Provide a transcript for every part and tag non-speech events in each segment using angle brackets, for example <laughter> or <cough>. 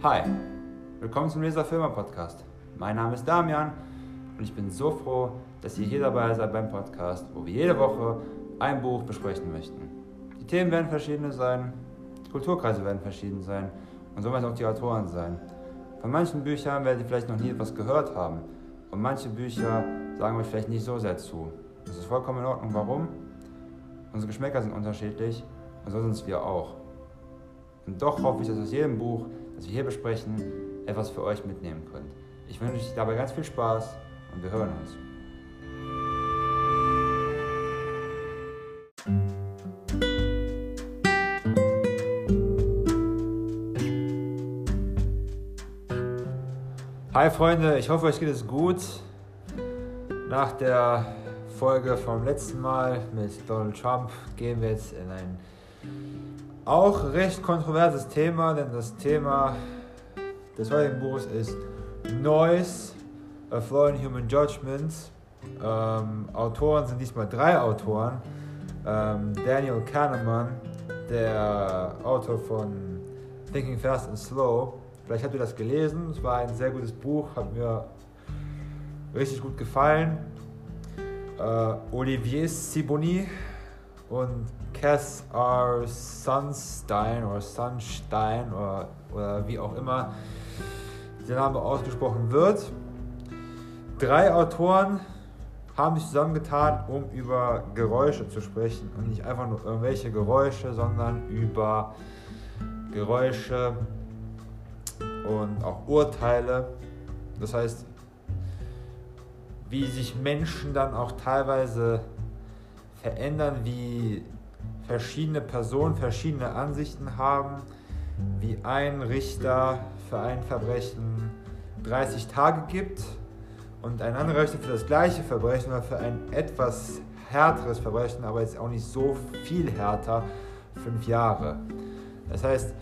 Hi, willkommen zum Leser Filmer Podcast. Mein Name ist Damian und ich bin so froh, dass ihr hier dabei seid beim Podcast, wo wir jede Woche ein Buch besprechen möchten. Die Themen werden verschiedene sein, die Kulturkreise werden verschieden sein und so werden auch die Autoren sein. Von manchen Büchern werdet ihr vielleicht noch nie etwas gehört haben und manche Bücher sagen euch vielleicht nicht so sehr zu. Das ist vollkommen in Ordnung. Warum? Unsere Geschmäcker sind unterschiedlich und so sind es wir auch. Und doch hoffe ich, dass aus jedem Buch, das wir hier besprechen, etwas für euch mitnehmen könnt. Ich wünsche euch dabei ganz viel Spaß und wir hören uns. Hi Freunde, ich hoffe euch geht es gut. Nach der Folge vom letzten Mal mit Donald Trump gehen wir jetzt in ein auch recht kontroverses Thema, denn das Thema des heutigen Buches ist Noise, A Flaw in Human Judgment. Ähm, Autoren sind diesmal drei Autoren. Ähm, Daniel Kahneman, der Autor von Thinking Fast and Slow. Vielleicht habt ihr das gelesen. Es war ein sehr gutes Buch, hat mir richtig gut gefallen. Äh, Olivier Siboni und Cass R. Sunstein oder Sunstein oder, oder wie auch immer der Name ausgesprochen wird. Drei Autoren haben sich zusammengetan, um über Geräusche zu sprechen. Und nicht einfach nur irgendwelche Geräusche, sondern über Geräusche und auch Urteile. Das heißt, wie sich Menschen dann auch teilweise verändern, wie verschiedene Personen verschiedene Ansichten haben, wie ein Richter für ein Verbrechen 30 Tage gibt und ein anderer Richter für das gleiche Verbrechen oder für ein etwas härteres Verbrechen, aber jetzt auch nicht so viel härter, fünf Jahre. Das heißt,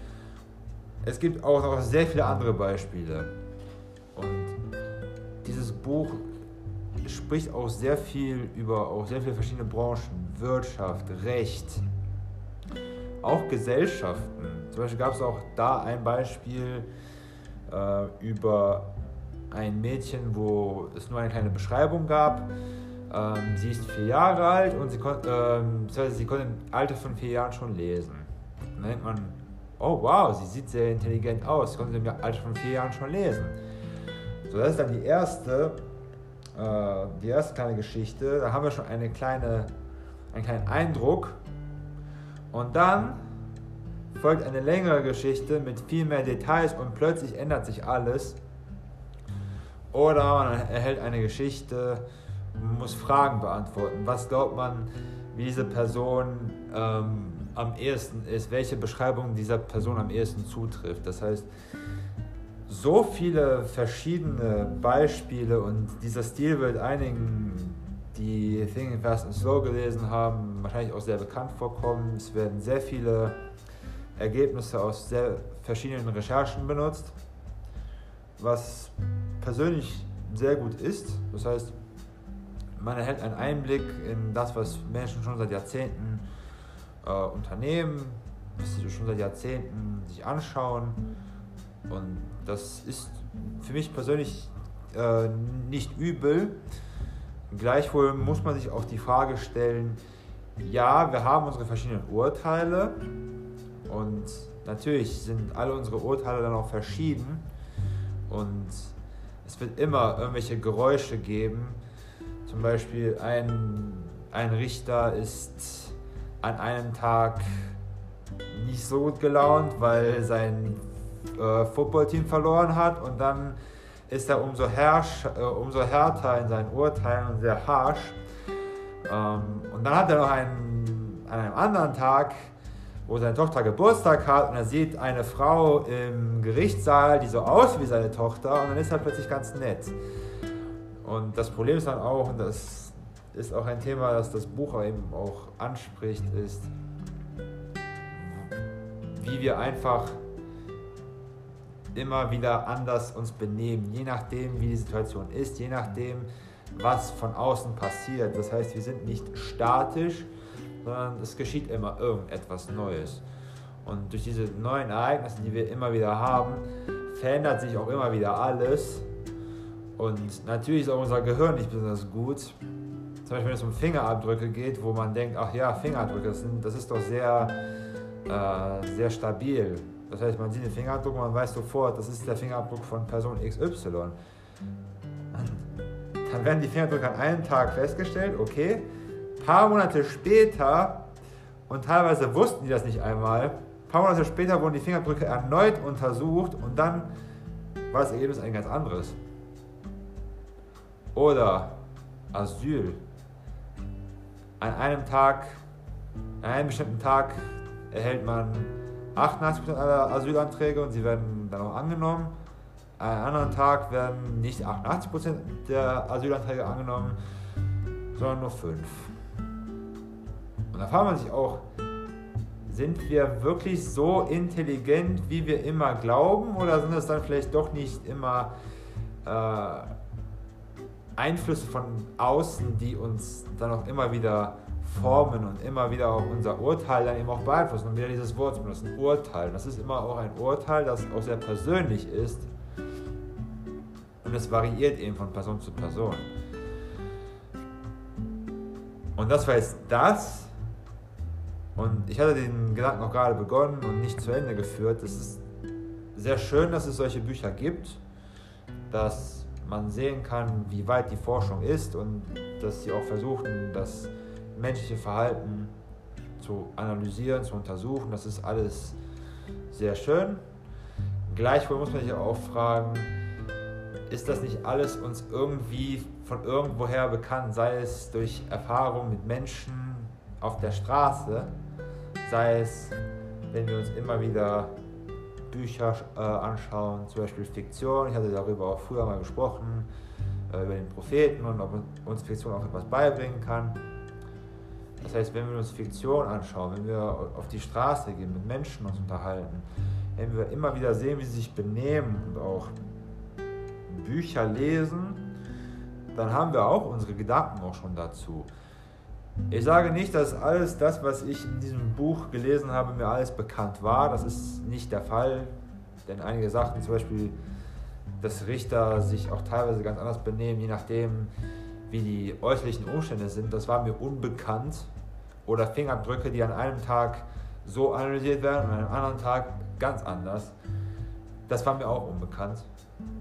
es gibt auch noch sehr viele andere Beispiele. Und dieses Buch spricht auch sehr viel über auch sehr viele verschiedene Branchen, Wirtschaft, Recht, auch Gesellschaften. Zum Beispiel gab es auch da ein Beispiel äh, über ein Mädchen, wo es nur eine kleine Beschreibung gab. Ähm, sie ist vier Jahre alt und sie, kon ähm, sie konnte im Alter von vier Jahren schon lesen. Dann denkt man, oh wow, sie sieht sehr intelligent aus, sie konnte im Alter von vier Jahren schon lesen. So, das ist dann die erste äh, die erste kleine Geschichte. Da haben wir schon eine kleine, einen kleinen Eindruck. Und dann folgt eine längere Geschichte mit viel mehr Details und plötzlich ändert sich alles. Oder man erhält eine Geschichte, muss Fragen beantworten. Was glaubt man, wie diese Person ähm, am ehesten ist? Welche Beschreibung dieser Person am ehesten zutrifft? Das heißt, so viele verschiedene Beispiele und dieser Stil wird einigen, die Thinking Fast and Slow gelesen haben, wahrscheinlich auch sehr bekannt vorkommen. Es werden sehr viele Ergebnisse aus sehr verschiedenen Recherchen benutzt, was persönlich sehr gut ist. Das heißt, man erhält einen Einblick in das, was Menschen schon seit Jahrzehnten äh, unternehmen, was sie schon seit Jahrzehnten sich anschauen und das ist für mich persönlich äh, nicht übel. Gleichwohl muss man sich auch die Frage stellen, ja, wir haben unsere verschiedenen Urteile und natürlich sind alle unsere Urteile dann auch verschieden und es wird immer irgendwelche Geräusche geben. Zum Beispiel ein, ein Richter ist an einem Tag nicht so gut gelaunt, weil sein äh, Footballteam verloren hat und dann ist er umso, herrsch, äh, umso härter in seinen Urteilen und sehr harsch. Ähm, und dann hat er noch einen, an einem anderen Tag, wo seine Tochter Geburtstag hat und er sieht eine Frau im Gerichtssaal, die so aussieht wie seine Tochter und dann ist er plötzlich ganz nett. Und das Problem ist dann auch, und das ist auch ein Thema, das das Buch eben auch anspricht, ist, wie wir einfach immer wieder anders uns benehmen, je nachdem, wie die Situation ist, je nachdem, was von außen passiert. Das heißt, wir sind nicht statisch, sondern es geschieht immer irgendetwas Neues. Und durch diese neuen Ereignisse, die wir immer wieder haben, verändert sich auch immer wieder alles. Und natürlich ist auch unser Gehirn nicht besonders gut. Zum Beispiel, wenn es um Fingerabdrücke geht, wo man denkt, ach ja, Fingerabdrücke, das, sind, das ist doch sehr, äh, sehr stabil. Das heißt, man sieht den Fingerabdruck und man weiß sofort, das ist der Fingerabdruck von Person XY. Dann werden die Fingerabdrücke an einem Tag festgestellt, okay. Ein paar Monate später, und teilweise wussten die das nicht einmal, ein paar Monate später wurden die Fingerabdrücke erneut untersucht und dann war das Ergebnis ein ganz anderes. Oder Asyl. An einem Tag, an einem bestimmten Tag erhält man 88% aller Asylanträge und sie werden dann auch angenommen. An einem anderen Tag werden nicht 88% der Asylanträge angenommen, sondern nur 5. Und da fragt man sich auch, sind wir wirklich so intelligent, wie wir immer glauben, oder sind es dann vielleicht doch nicht immer äh, Einflüsse von außen, die uns dann auch immer wieder formen und immer wieder auch unser Urteil dann eben auch beeinflussen und wieder dieses Wort benutzen, Urteil. Das ist immer auch ein Urteil, das auch sehr persönlich ist und es variiert eben von Person zu Person. Und das war jetzt das. Und ich hatte den Gedanken auch gerade begonnen und nicht zu Ende geführt. Es ist sehr schön, dass es solche Bücher gibt, dass man sehen kann, wie weit die Forschung ist und dass sie auch versuchen, das menschliche Verhalten zu analysieren, zu untersuchen. Das ist alles sehr schön. Gleichwohl muss man sich auch fragen, ist das nicht alles uns irgendwie von irgendwoher bekannt, sei es durch Erfahrung mit Menschen auf der Straße, sei es, wenn wir uns immer wieder Bücher äh, anschauen, zum Beispiel Fiktion. Ich hatte darüber auch früher mal gesprochen, äh, über den Propheten und ob uns Fiktion auch etwas beibringen kann. Das heißt, wenn wir uns Fiktion anschauen, wenn wir auf die Straße gehen, mit Menschen uns unterhalten, wenn wir immer wieder sehen, wie sie sich benehmen und auch Bücher lesen, dann haben wir auch unsere Gedanken auch schon dazu. Ich sage nicht, dass alles das, was ich in diesem Buch gelesen habe, mir alles bekannt war. Das ist nicht der Fall. Denn einige sagten zum Beispiel, dass Richter sich auch teilweise ganz anders benehmen, je nachdem, wie die äußerlichen Umstände sind. Das war mir unbekannt. Oder Fingerabdrücke, die an einem Tag so analysiert werden und an einem anderen Tag ganz anders. Das war mir auch unbekannt.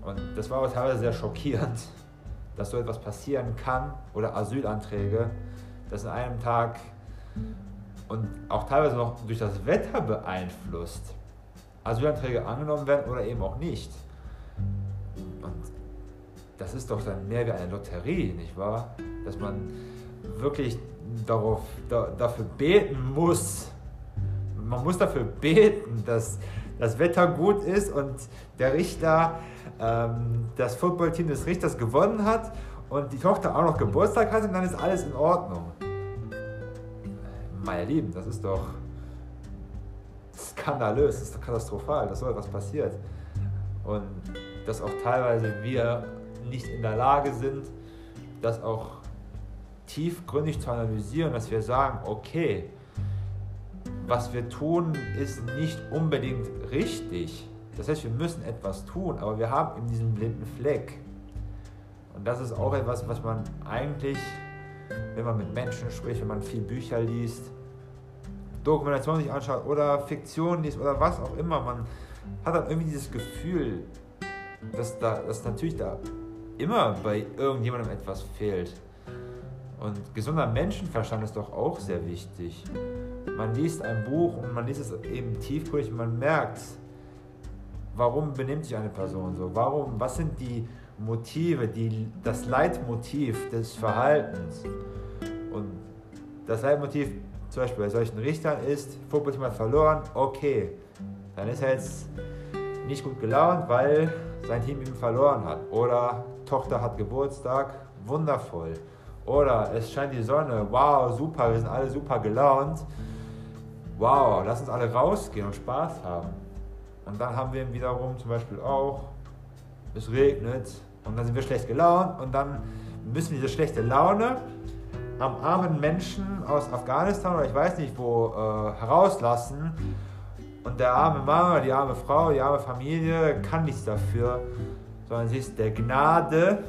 Und das war aber teilweise sehr schockierend, <laughs> dass so etwas passieren kann oder Asylanträge, dass an einem Tag und auch teilweise noch durch das Wetter beeinflusst Asylanträge angenommen werden oder eben auch nicht. Und das ist doch dann mehr wie eine Lotterie, nicht wahr? Dass man wirklich darauf, da, dafür beten muss. Man muss dafür beten, dass das Wetter gut ist und der Richter, ähm, das Footballteam des Richters gewonnen hat und die Tochter auch noch Geburtstag hat und dann ist alles in Ordnung. Meine Lieben, das ist doch skandalös, das ist doch katastrophal, dass so etwas passiert. Und dass auch teilweise wir nicht in der Lage sind, das auch tiefgründig zu analysieren, dass wir sagen, okay, was wir tun, ist nicht unbedingt richtig. Das heißt, wir müssen etwas tun, aber wir haben eben diesen blinden Fleck. Und das ist auch etwas, was man eigentlich, wenn man mit Menschen spricht, wenn man viel Bücher liest, Dokumentation sich anschaut oder Fiktion liest oder was auch immer, man hat dann irgendwie dieses Gefühl, dass, da, dass natürlich da immer bei irgendjemandem etwas fehlt. Und gesunder Menschenverstand ist doch auch sehr wichtig. Man liest ein Buch und man liest es eben tiefgründig und man merkt, warum benimmt sich eine Person so? Warum, was sind die Motive, die, das Leitmotiv des Verhaltens? Und das Leitmotiv zum Beispiel bei solchen Richtern ist, Fokus hat verloren, okay, dann ist er jetzt nicht gut gelaunt, weil sein Team ihm verloren hat. Oder Tochter hat Geburtstag, wundervoll. Oder es scheint die Sonne, wow, super, wir sind alle super gelaunt. Wow, lass uns alle rausgehen und Spaß haben. Und dann haben wir wiederum zum Beispiel auch, es regnet und dann sind wir schlecht gelaunt und dann müssen wir diese schlechte Laune am armen Menschen aus Afghanistan oder ich weiß nicht wo äh, herauslassen Und der arme Mann, die arme Frau, die arme Familie kann nichts dafür, sondern sie ist der Gnade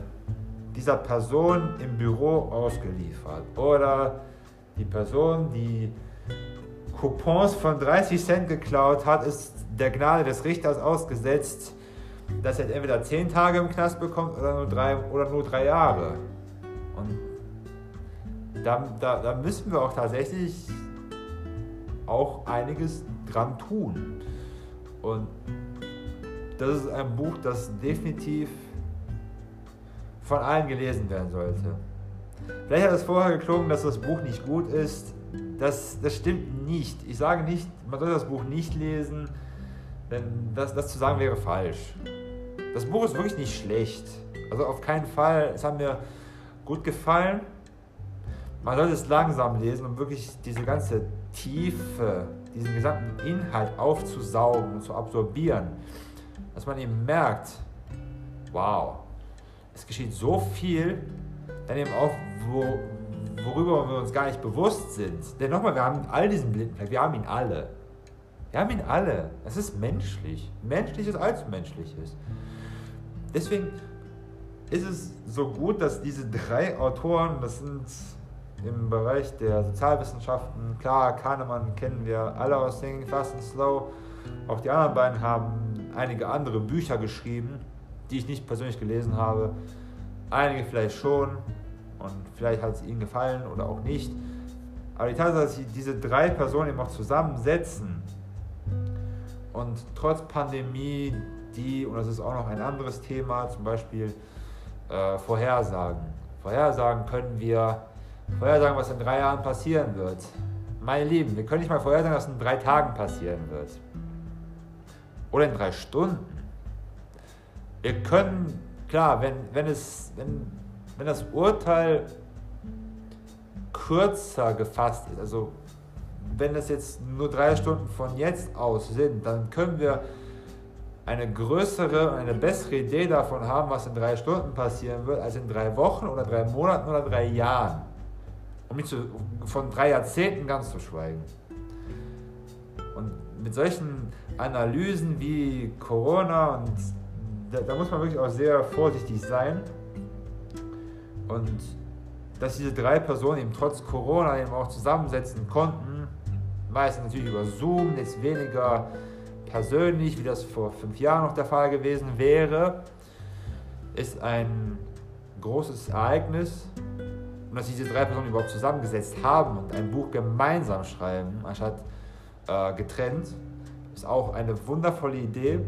dieser Person im Büro ausgeliefert. Oder die Person, die Coupons von 30 Cent geklaut hat, ist der Gnade des Richters ausgesetzt, dass er entweder 10 Tage im Knast bekommt oder nur drei, oder nur drei Jahre. Und da, da, da müssen wir auch tatsächlich auch einiges dran tun. Und das ist ein Buch, das definitiv von allen gelesen werden sollte. Vielleicht hat es vorher geklungen, dass das Buch nicht gut ist. Das, das stimmt nicht. Ich sage nicht, man soll das Buch nicht lesen, denn das, das zu sagen wäre falsch. Das Buch ist wirklich nicht schlecht. Also auf keinen Fall. Es hat mir gut gefallen. Man sollte es langsam lesen, um wirklich diese ganze Tiefe, diesen gesamten Inhalt aufzusaugen und zu absorbieren. Dass man eben merkt, wow, es geschieht so viel, dann eben auch, wo, worüber wir uns gar nicht bewusst sind. Denn nochmal, wir haben all diesen blinden Fleck, wir haben ihn alle. Wir haben ihn alle. Es ist menschlich. Menschliches als menschliches. Deswegen ist es so gut, dass diese drei Autoren, das sind im Bereich der Sozialwissenschaften, klar, Kahnemann kennen wir alle aus Thinking Fast and Slow, auch die anderen beiden haben einige andere Bücher geschrieben, die ich nicht persönlich gelesen habe, einige vielleicht schon und vielleicht hat es ihnen gefallen oder auch nicht. Aber die Tatsache, dass sie diese drei Personen eben auch zusammensetzen und trotz Pandemie, die, und das ist auch noch ein anderes Thema, zum Beispiel äh, Vorhersagen. Vorhersagen können wir, vorhersagen, was in drei Jahren passieren wird. Meine Lieben, wir können nicht mal vorhersagen, was in drei Tagen passieren wird. Oder in drei Stunden. Wir können, klar, wenn, wenn, es, wenn, wenn das Urteil kürzer gefasst ist, also wenn es jetzt nur drei Stunden von jetzt aus sind, dann können wir eine größere, eine bessere Idee davon haben, was in drei Stunden passieren wird, als in drei Wochen oder drei Monaten oder drei Jahren. Um nicht zu, von drei Jahrzehnten ganz zu schweigen. Und mit solchen Analysen wie Corona und da, da muss man wirklich auch sehr vorsichtig sein. Und dass diese drei Personen eben trotz Corona eben auch zusammensetzen konnten, meistens natürlich über Zoom, jetzt weniger persönlich, wie das vor fünf Jahren noch der Fall gewesen wäre, ist ein großes Ereignis. Und dass diese drei Personen überhaupt zusammengesetzt haben und ein Buch gemeinsam schreiben, anstatt äh, getrennt, ist auch eine wundervolle Idee.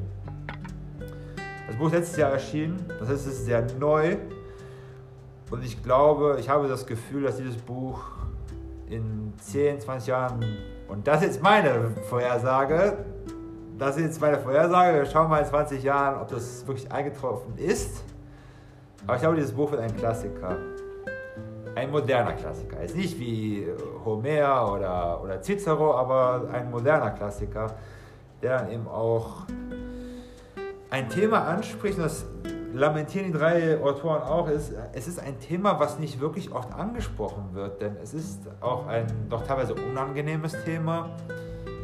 Das Buch ist letztes Jahr erschienen, das heißt, es ist sehr neu. Und ich glaube, ich habe das Gefühl, dass dieses Buch in 10, 20 Jahren, und das ist meine Vorhersage, das ist jetzt meine Vorhersage. Wir schauen mal in 20 Jahren, ob das wirklich eingetroffen ist. Aber ich glaube, dieses Buch wird ein Klassiker. Ein moderner Klassiker. Jetzt nicht wie Homer oder, oder Cicero, aber ein moderner Klassiker, der dann eben auch ein Thema anspricht, und das lamentieren die drei Autoren auch, ist, es ist ein Thema, was nicht wirklich oft angesprochen wird, denn es ist auch ein doch teilweise unangenehmes Thema.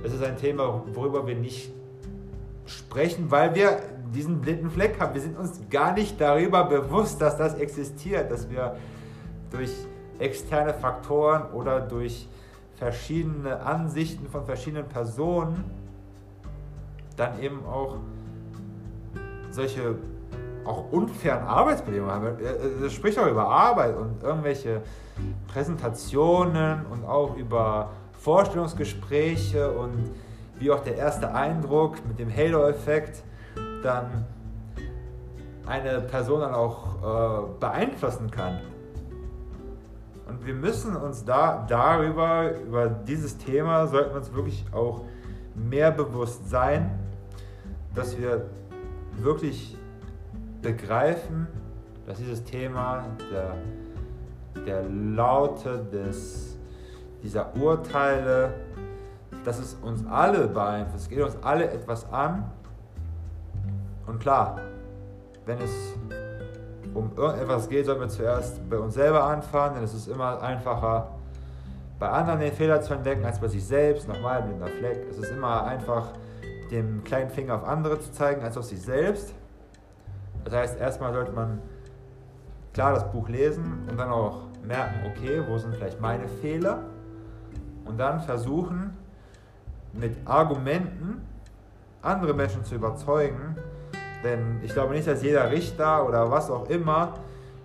Es ist ein Thema, worüber wir nicht sprechen, weil wir diesen blinden Fleck haben. Wir sind uns gar nicht darüber bewusst, dass das existiert, dass wir durch externe Faktoren oder durch verschiedene Ansichten von verschiedenen Personen dann eben auch solche auch unfairen Arbeitsbedingungen haben. Es spricht auch über Arbeit und irgendwelche Präsentationen und auch über Vorstellungsgespräche und wie auch der erste Eindruck mit dem Halo-Effekt dann eine Person dann auch äh, beeinflussen kann. Und wir müssen uns da darüber, über dieses Thema, sollten wir uns wirklich auch mehr bewusst sein, dass wir wirklich begreifen, dass dieses Thema der, der Laute des, dieser Urteile dass es uns alle beeinflusst. Es geht uns alle etwas an. Und klar, wenn es um irgendetwas geht, sollten wir zuerst bei uns selber anfangen, denn es ist immer einfacher, bei anderen den Fehler zu entdecken, als bei sich selbst. Nochmal blinder Fleck. Es ist immer einfach, dem kleinen Finger auf andere zu zeigen als auf sich selbst. Das heißt, erstmal sollte man klar das Buch lesen und dann auch merken, okay, wo sind vielleicht meine Fehler? Und dann versuchen mit Argumenten andere Menschen zu überzeugen, denn ich glaube nicht, dass jeder Richter oder was auch immer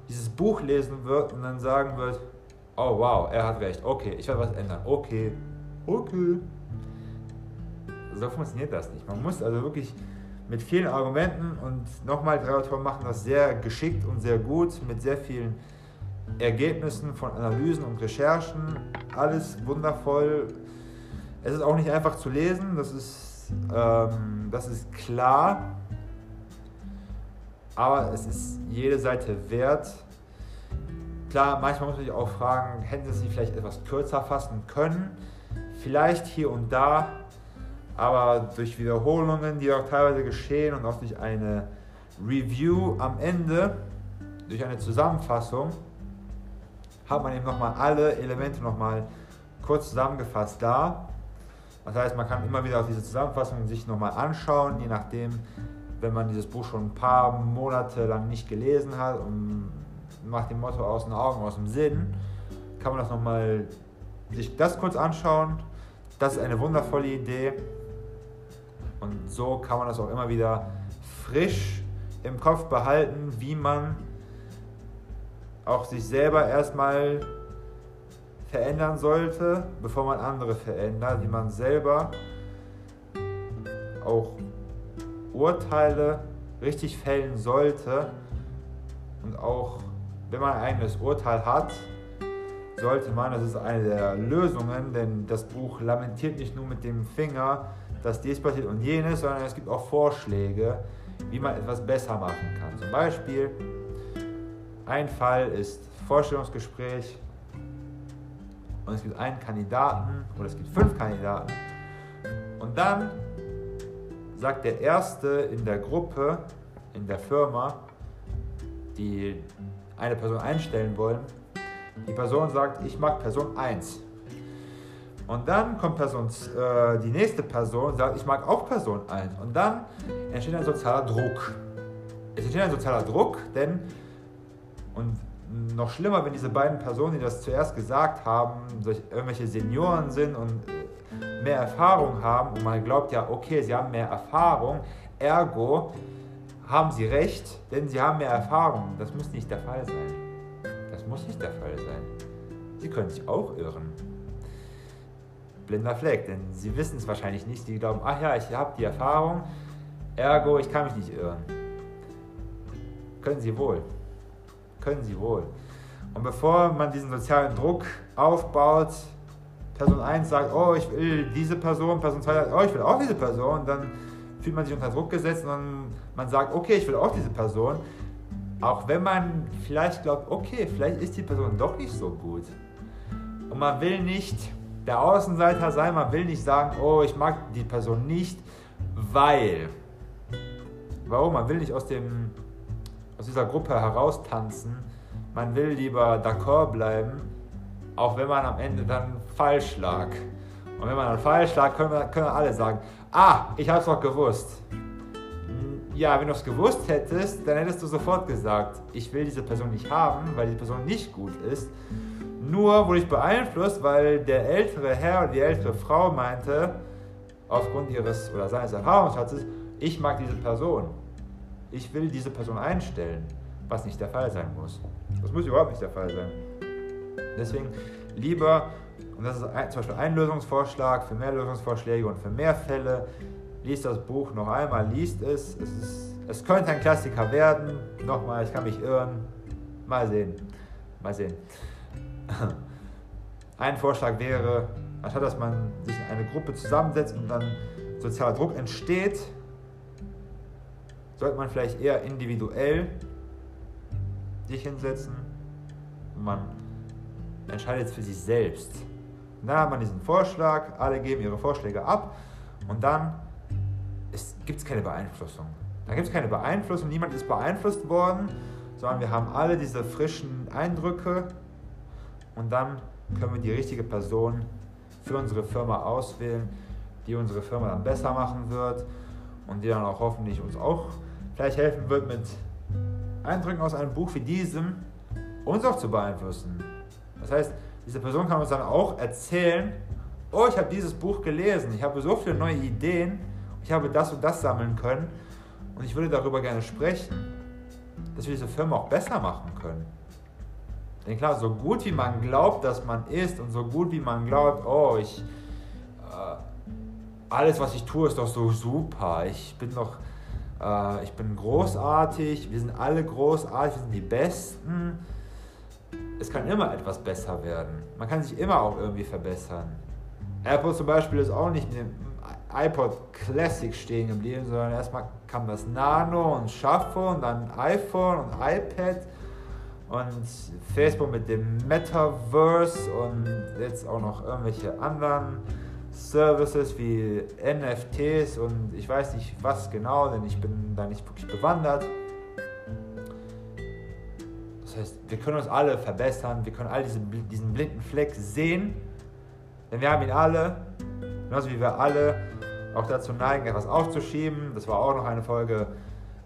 dieses Buch lesen wird und dann sagen wird, oh wow, er hat recht, okay, ich werde was ändern, okay, okay. So funktioniert das nicht. Man muss also wirklich mit vielen Argumenten und nochmal drei Autoren machen das sehr geschickt und sehr gut, mit sehr vielen Ergebnissen von Analysen und Recherchen. Alles wundervoll. Es ist auch nicht einfach zu lesen, das ist, ähm, das ist klar, aber es ist jede Seite wert. Klar, manchmal muss man sich auch fragen, hätten sie es vielleicht etwas kürzer fassen können? Vielleicht hier und da aber durch Wiederholungen, die auch teilweise geschehen und auch durch eine Review am Ende, durch eine Zusammenfassung, hat man eben nochmal alle Elemente nochmal kurz zusammengefasst da. Das heißt, man kann immer wieder auf diese Zusammenfassung sich nochmal anschauen, je nachdem, wenn man dieses Buch schon ein paar Monate lang nicht gelesen hat und macht dem Motto aus den Augen, aus dem Sinn, kann man das nochmal sich das kurz anschauen. Das ist eine wundervolle Idee. Und so kann man das auch immer wieder frisch im Kopf behalten, wie man auch sich selber erstmal verändern sollte, bevor man andere verändert, wie man selber auch Urteile richtig fällen sollte. Und auch wenn man ein eigenes Urteil hat, sollte man, das ist eine der Lösungen, denn das Buch lamentiert nicht nur mit dem Finger, dass dies passiert und jenes, sondern es gibt auch Vorschläge, wie man etwas besser machen kann. Zum Beispiel, ein Fall ist Vorstellungsgespräch und es gibt einen Kandidaten oder es gibt fünf Kandidaten und dann sagt der Erste in der Gruppe, in der Firma, die eine Person einstellen wollen, die Person sagt, ich mag Person 1. Und dann kommt Person, äh, die nächste Person sagt, ich mag auch Person 1. Und dann entsteht ein sozialer Druck. Es entsteht ein sozialer Druck, denn, und noch schlimmer, wenn diese beiden Personen, die das zuerst gesagt haben, irgendwelche Senioren sind und äh, mehr Erfahrung haben und man glaubt ja, okay, sie haben mehr Erfahrung, ergo haben sie recht, denn sie haben mehr Erfahrung. Das muss nicht der Fall sein. Das muss nicht der Fall sein. Sie können sich auch irren blinder Fleck, denn sie wissen es wahrscheinlich nicht. Sie glauben, ach ja, ich habe die Erfahrung, ergo, ich kann mich nicht irren. Können sie wohl. Können sie wohl. Und bevor man diesen sozialen Druck aufbaut, Person 1 sagt, oh, ich will diese Person, Person 2 sagt, oh, ich will auch diese Person, dann fühlt man sich unter Druck gesetzt und man sagt, okay, ich will auch diese Person. Auch wenn man vielleicht glaubt, okay, vielleicht ist die Person doch nicht so gut. Und man will nicht der Außenseiter sein. Man will nicht sagen, oh, ich mag die Person nicht, weil. Warum? Man will nicht aus, dem, aus dieser Gruppe heraustanzen. Man will lieber d'accord bleiben, auch wenn man am Ende dann falsch lag. Und wenn man dann falsch lag, können, wir, können alle sagen, ah, ich habe es doch gewusst. Ja, wenn du es gewusst hättest, dann hättest du sofort gesagt, ich will diese Person nicht haben, weil die Person nicht gut ist. Nur wurde ich beeinflusst, weil der ältere Herr oder die ältere Frau meinte, aufgrund ihres oder seines Erfahrungsschatzes, ich mag diese Person. Ich will diese Person einstellen, was nicht der Fall sein muss. Das muss überhaupt nicht der Fall sein. Deswegen lieber, und das ist zum Beispiel ein Lösungsvorschlag für mehr Lösungsvorschläge und für mehr Fälle, liest das Buch noch einmal, liest es. Es, ist, es könnte ein Klassiker werden. Nochmal, ich kann mich irren. Mal sehen. Mal sehen. <laughs> Ein Vorschlag wäre, anstatt dass man sich in eine Gruppe zusammensetzt und dann sozialer Druck entsteht, sollte man vielleicht eher individuell sich hinsetzen und man entscheidet für sich selbst. Und dann hat man diesen Vorschlag, alle geben ihre Vorschläge ab und dann gibt es keine Beeinflussung. Da gibt es keine Beeinflussung, niemand ist beeinflusst worden, sondern wir haben alle diese frischen Eindrücke und dann können wir die richtige Person für unsere Firma auswählen, die unsere Firma dann besser machen wird und die dann auch hoffentlich uns auch vielleicht helfen wird, mit Eindrücken aus einem Buch wie diesem uns auch zu beeinflussen. Das heißt, diese Person kann uns dann auch erzählen, oh, ich habe dieses Buch gelesen, ich habe so viele neue Ideen, ich habe das und das sammeln können und ich würde darüber gerne sprechen, dass wir diese Firma auch besser machen können. Denn klar, so gut wie man glaubt, dass man ist und so gut wie man glaubt, oh, ich, äh, alles was ich tue ist doch so super, ich bin doch, äh, ich bin großartig, wir sind alle großartig, wir sind die Besten. Es kann immer etwas besser werden. Man kann sich immer auch irgendwie verbessern. Apple zum Beispiel ist auch nicht mit dem iPod Classic stehen geblieben, sondern erstmal kam das Nano und Shuffle und dann iPhone und iPad und Facebook mit dem Metaverse und jetzt auch noch irgendwelche anderen Services wie NFTs und ich weiß nicht was genau, denn ich bin da nicht wirklich bewandert. Das heißt, wir können uns alle verbessern, wir können all diesen, diesen blinden Fleck sehen, denn wir haben ihn alle, genauso wie wir alle auch dazu neigen, etwas aufzuschieben. Das war auch noch eine Folge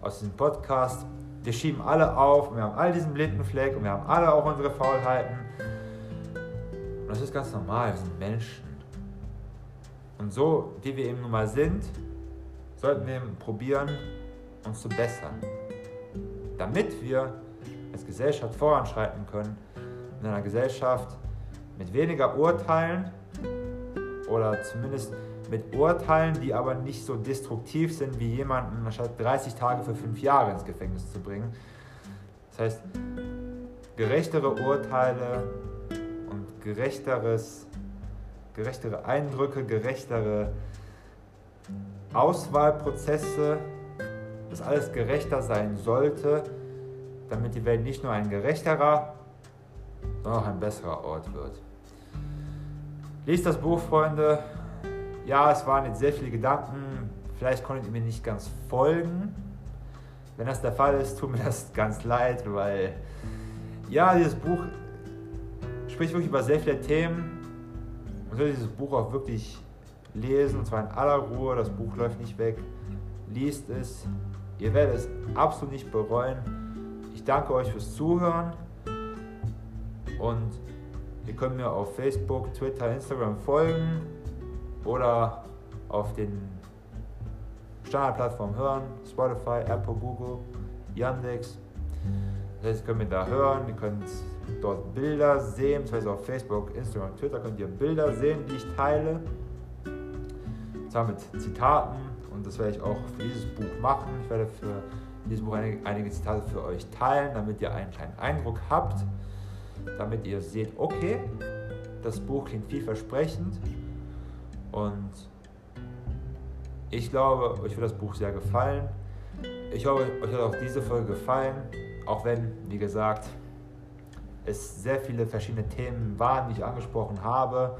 aus diesem Podcast wir schieben alle auf, wir haben all diesen blinden Fleck und wir haben alle auch unsere Faulheiten. Und das ist ganz normal, wir sind Menschen. Und so, wie wir eben nun mal sind, sollten wir probieren, uns zu bessern. Damit wir als Gesellschaft voranschreiten können, in einer Gesellschaft mit weniger Urteilen oder zumindest mit Urteilen, die aber nicht so destruktiv sind, wie jemanden anstatt 30 Tage für fünf Jahre ins Gefängnis zu bringen. Das heißt, gerechtere Urteile und gerechteres, gerechtere Eindrücke, gerechtere Auswahlprozesse, dass alles gerechter sein sollte, damit die Welt nicht nur ein gerechterer, sondern auch ein besserer Ort wird. Liest das Buch, Freunde, ja, es waren jetzt sehr viele Gedanken. Vielleicht konntet ihr mir nicht ganz folgen. Wenn das der Fall ist, tut mir <laughs> das ganz leid, weil ja, dieses Buch spricht wirklich über sehr viele Themen. Man soll dieses Buch auch wirklich lesen, und zwar in aller Ruhe. Das Buch läuft nicht weg. Liest es. Ihr werdet es absolut nicht bereuen. Ich danke euch fürs Zuhören und ihr könnt mir auf Facebook, Twitter, Instagram folgen oder auf den Standardplattformen hören, Spotify, Apple, Google, Yandex. Das heißt, ihr könnt mir da hören, ihr könnt dort Bilder sehen, beziehungsweise auf Facebook, Instagram, Twitter könnt ihr Bilder sehen, die ich teile. Zwar mit Zitaten und das werde ich auch für dieses Buch machen. Ich werde für dieses Buch einige, einige Zitate für euch teilen, damit ihr einen kleinen Eindruck habt, damit ihr seht, okay, das Buch klingt vielversprechend und ich glaube, euch wird das Buch sehr gefallen. Ich hoffe, euch hat auch diese Folge gefallen, auch wenn, wie gesagt, es sehr viele verschiedene Themen waren, die ich angesprochen habe.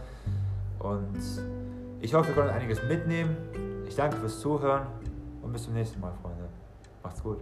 Und ich hoffe, ihr konntet einiges mitnehmen. Ich danke fürs Zuhören und bis zum nächsten Mal, Freunde. Macht's gut.